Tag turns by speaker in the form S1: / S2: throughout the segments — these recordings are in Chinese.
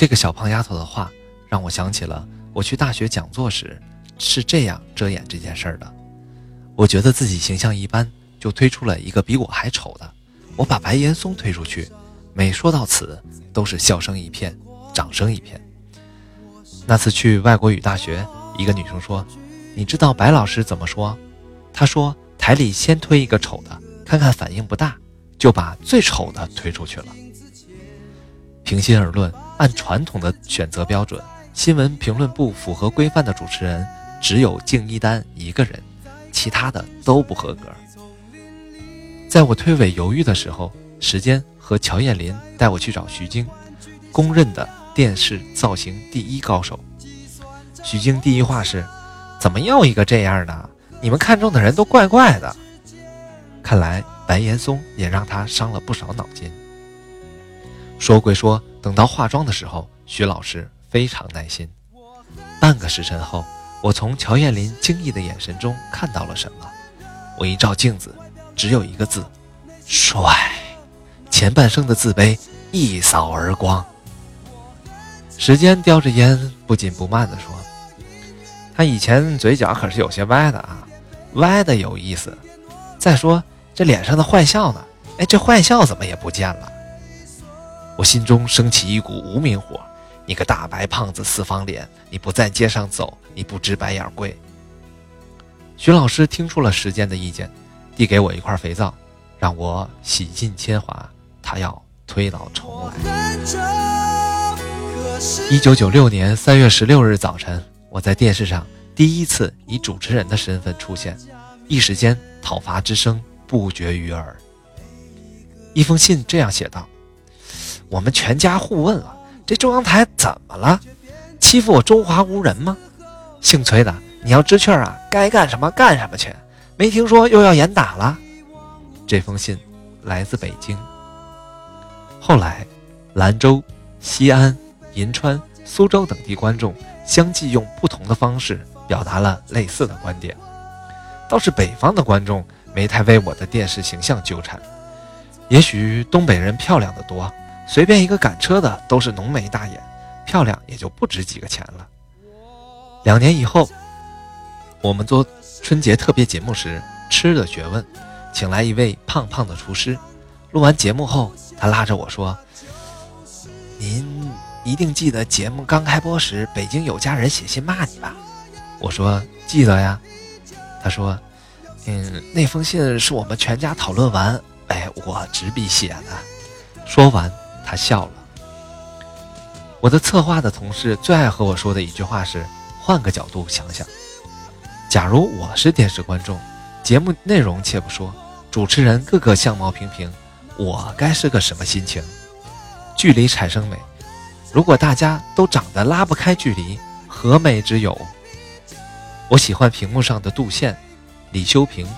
S1: 这个小胖丫头的话，让我想起了我去大学讲座时是这样遮掩这件事儿的。我觉得自己形象一般，就推出了一个比我还丑的。我把白岩松推出去，每说到此，都是笑声一片，掌声一片。那次去外国语大学，一个女生说：“你知道白老师怎么说？他说台里先推一个丑的，看看反应不大，就把最丑的推出去了。”平心而论，按传统的选择标准，新闻评论部符合规范的主持人只有敬一丹一个人，其他的都不合格。在我推诿犹豫的时候，时间和乔艳林带我去找徐晶，公认的。电视造型第一高手，徐晶第一话是：“怎么又一个这样的？你们看中的人都怪怪的。”看来白岩松也让他伤了不少脑筋。说归说，等到化妆的时候，徐老师非常耐心。半个时辰后，我从乔艳林惊异的眼神中看到了什么。我一照镜子，只有一个字：帅。前半生的自卑一扫而光。时间叼着烟，不紧不慢地说：“他以前嘴角可是有些歪的啊，歪的有意思。再说这脸上的坏笑呢？哎，这坏笑怎么也不见了？”我心中升起一股无名火：“你个大白胖子，四方脸，你不在街上走，你不知白眼贵。”徐老师听出了时间的意见，递给我一块肥皂，让我洗尽铅华。他要推倒重来。一九九六年三月十六日早晨，我在电视上第一次以主持人的身份出现，一时间讨伐之声不绝于耳。一封信这样写道：“我们全家互问了，这中央台怎么了？欺负我中华无人吗？姓崔的，你要知趣啊，该干什么干什么去。没听说又要严打了。”这封信来自北京。后来，兰州、西安。银川、苏州等地观众相继用不同的方式表达了类似的观点，倒是北方的观众没太为我的电视形象纠缠。也许东北人漂亮的多，随便一个赶车的都是浓眉大眼，漂亮也就不值几个钱了。两年以后，我们做春节特别节目时，吃的学问，请来一位胖胖的厨师。录完节目后，他拉着我说：“您。”一定记得节目刚开播时，北京有家人写信骂你吧？我说记得呀。他说：“嗯，那封信是我们全家讨论完，哎，我执笔写的。”说完，他笑了。我的策划的同事最爱和我说的一句话是：“换个角度想想，假如我是电视观众，节目内容且不说，主持人个个相貌平平，我该是个什么心情？距离产生美。”如果大家都长得拉不开距离，何美之有？我喜欢屏幕上的杜宪、李修平、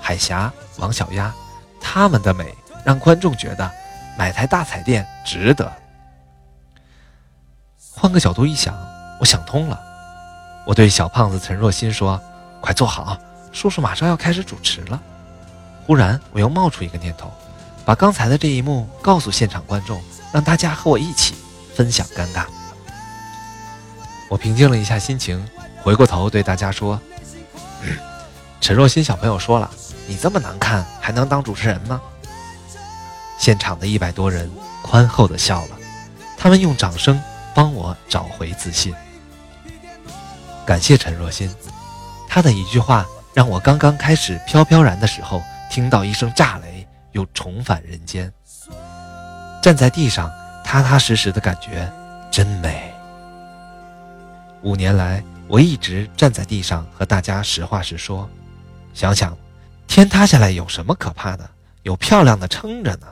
S1: 海霞、王小丫，他们的美让观众觉得买台大彩电值得。换个角度一想，我想通了。我对小胖子陈若欣说：“快坐好，叔叔马上要开始主持了。”忽然，我又冒出一个念头，把刚才的这一幕告诉现场观众，让大家和我一起。分享尴尬，我平静了一下心情，回过头对大家说：“陈若欣小朋友说了，你这么难看还能当主持人吗？”现场的一百多人宽厚的笑了，他们用掌声帮我找回自信。感谢陈若欣，她的一句话让我刚刚开始飘飘然的时候，听到一声炸雷，又重返人间。站在地上。踏踏实实的感觉真美。五年来，我一直站在地上和大家实话实说。想想，天塌下来有什么可怕的？有漂亮的撑着呢。